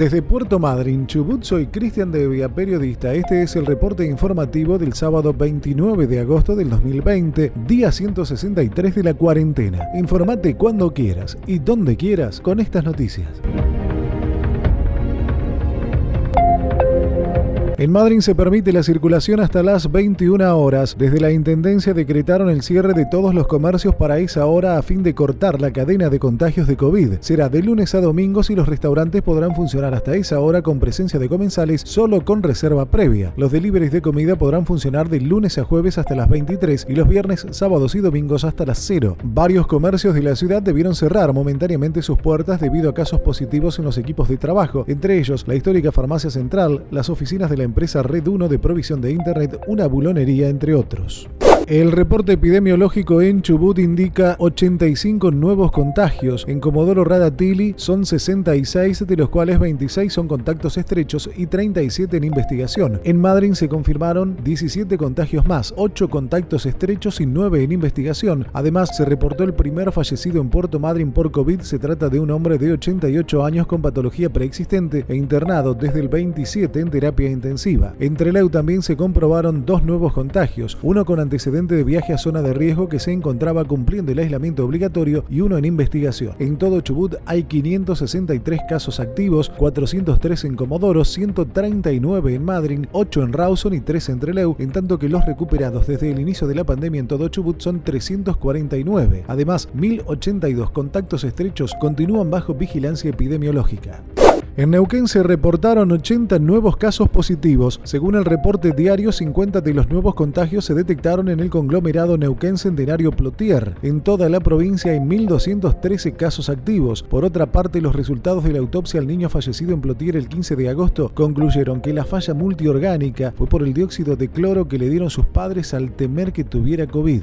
Desde Puerto Madryn, Chubut, soy Cristian de Vía, periodista. Este es el reporte informativo del sábado 29 de agosto del 2020, día 163 de la cuarentena. Informate cuando quieras y donde quieras con estas noticias. En Madrid se permite la circulación hasta las 21 horas. Desde la Intendencia decretaron el cierre de todos los comercios para esa hora a fin de cortar la cadena de contagios de COVID. Será de lunes a domingos y los restaurantes podrán funcionar hasta esa hora con presencia de comensales solo con reserva previa. Los deliveries de comida podrán funcionar de lunes a jueves hasta las 23 y los viernes, sábados y domingos hasta las 0. Varios comercios de la ciudad debieron cerrar momentáneamente sus puertas debido a casos positivos en los equipos de trabajo, entre ellos la histórica farmacia central, las oficinas de la empresa Red 1 de provisión de Internet, una bulonería, entre otros. El reporte epidemiológico en Chubut indica 85 nuevos contagios. En Comodoro Radatili son 66, de los cuales 26 son contactos estrechos y 37 en investigación. En Madrid se confirmaron 17 contagios más, 8 contactos estrechos y 9 en investigación. Además, se reportó el primer fallecido en Puerto Madryn por COVID. Se trata de un hombre de 88 años con patología preexistente e internado desde el 27 en terapia intensiva. En Trelew también se comprobaron dos nuevos contagios, uno con antecedentes de viaje a zona de riesgo que se encontraba cumpliendo el aislamiento obligatorio y uno en investigación. En todo Chubut hay 563 casos activos, 403 en Comodoro, 139 en Madryn, 8 en Rawson y 3 en Trelew, en tanto que los recuperados desde el inicio de la pandemia en todo Chubut son 349. Además, 1082 contactos estrechos continúan bajo vigilancia epidemiológica. En Neuquén se reportaron 80 nuevos casos positivos. Según el reporte diario, 50 de los nuevos contagios se detectaron en el conglomerado Neuquén Centenario Plotier. En toda la provincia hay 1.213 casos activos. Por otra parte, los resultados de la autopsia al niño fallecido en Plotier el 15 de agosto concluyeron que la falla multiorgánica fue por el dióxido de cloro que le dieron sus padres al temer que tuviera COVID.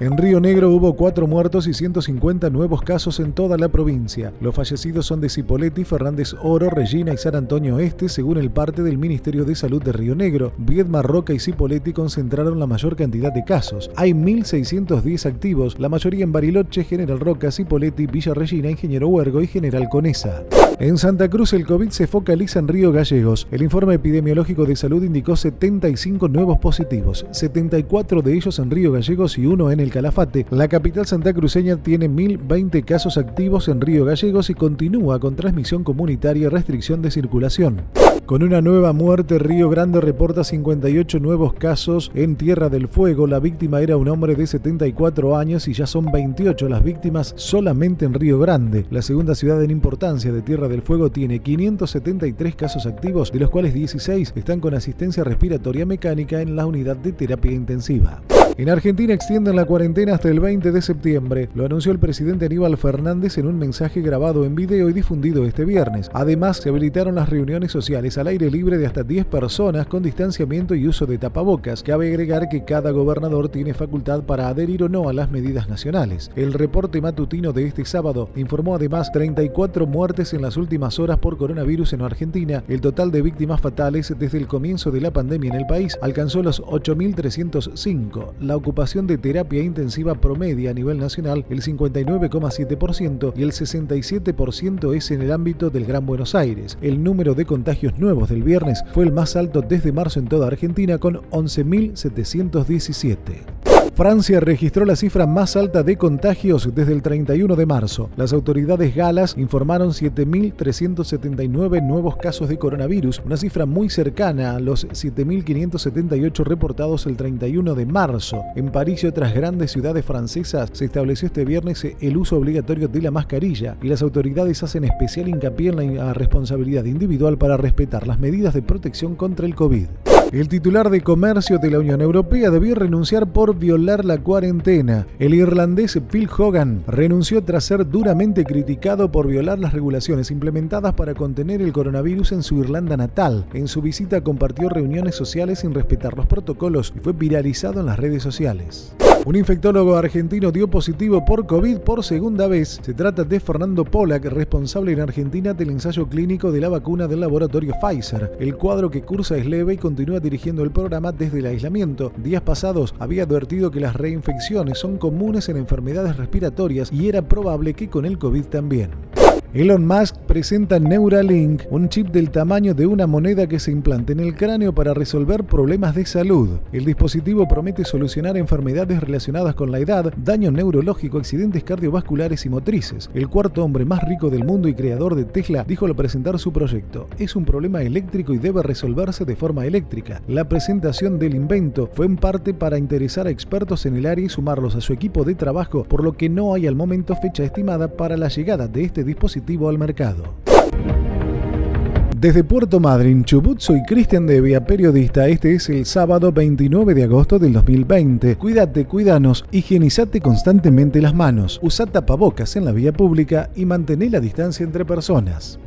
En Río Negro hubo cuatro muertos y 150 nuevos casos en toda la provincia. Los fallecidos son de Cipoletti, Fernández Oro, Regina y San Antonio Este, según el parte del Ministerio de Salud de Río Negro. Viedma, Roca y Cipoletti concentraron la mayor cantidad de casos. Hay 1.610 activos, la mayoría en Bariloche, General Roca, Cipoletti, Villa Regina, Ingeniero Huergo y General Conesa. En Santa Cruz el COVID se focaliza en Río Gallegos. El informe epidemiológico de salud indicó 75 nuevos positivos, 74 de ellos en Río Gallegos y uno en el Calafate. La capital santacruceña tiene 1.020 casos activos en Río Gallegos y continúa con transmisión comunitaria y restricción de circulación. Con una nueva muerte, Río Grande reporta 58 nuevos casos en Tierra del Fuego. La víctima era un hombre de 74 años y ya son 28 las víctimas solamente en Río Grande. La segunda ciudad en importancia de Tierra del Fuego tiene 573 casos activos, de los cuales 16 están con asistencia respiratoria mecánica en la unidad de terapia intensiva. En Argentina extienden la cuarentena hasta el 20 de septiembre. Lo anunció el presidente Aníbal Fernández en un mensaje grabado en video y difundido este viernes. Además, se habilitaron las reuniones sociales al aire libre de hasta 10 personas con distanciamiento y uso de tapabocas. Cabe agregar que cada gobernador tiene facultad para adherir o no a las medidas nacionales. El reporte matutino de este sábado informó además 34 muertes en las últimas horas por coronavirus en Argentina. El total de víctimas fatales desde el comienzo de la pandemia en el país alcanzó los 8.305 la ocupación de terapia intensiva promedia a nivel nacional el 59,7% y el 67% es en el ámbito del Gran Buenos Aires. El número de contagios nuevos del viernes fue el más alto desde marzo en toda Argentina con 11.717. Francia registró la cifra más alta de contagios desde el 31 de marzo. Las autoridades galas informaron 7.379 nuevos casos de coronavirus, una cifra muy cercana a los 7.578 reportados el 31 de marzo. En París y otras grandes ciudades francesas se estableció este viernes el uso obligatorio de la mascarilla y las autoridades hacen especial hincapié en la responsabilidad individual para respetar las medidas de protección contra el COVID. El titular de comercio de la Unión Europea debió renunciar por violar la cuarentena. El irlandés Phil Hogan renunció tras ser duramente criticado por violar las regulaciones implementadas para contener el coronavirus en su Irlanda natal. En su visita compartió reuniones sociales sin respetar los protocolos y fue viralizado en las redes sociales. Un infectólogo argentino dio positivo por COVID por segunda vez. Se trata de Fernando Polak, responsable en Argentina del ensayo clínico de la vacuna del laboratorio Pfizer. El cuadro que cursa es leve y continúa dirigiendo el programa desde el aislamiento. Días pasados había advertido que las reinfecciones son comunes en enfermedades respiratorias y era probable que con el COVID también. Elon Musk presenta Neuralink, un chip del tamaño de una moneda que se implanta en el cráneo para resolver problemas de salud. El dispositivo promete solucionar enfermedades relacionadas con la edad, daño neurológico, accidentes cardiovasculares y motrices. El cuarto hombre más rico del mundo y creador de Tesla dijo al presentar su proyecto, es un problema eléctrico y debe resolverse de forma eléctrica. La presentación del invento fue en parte para interesar a expertos en el área y sumarlos a su equipo de trabajo, por lo que no hay al momento fecha estimada para la llegada de este dispositivo al mercado. Desde Puerto Madryn, Chubut, soy Cristian Devia, periodista. Este es el sábado 29 de agosto del 2020. Cuídate, cuidanos, higienizate constantemente las manos, usa tapabocas en la vía pública y mantén la distancia entre personas.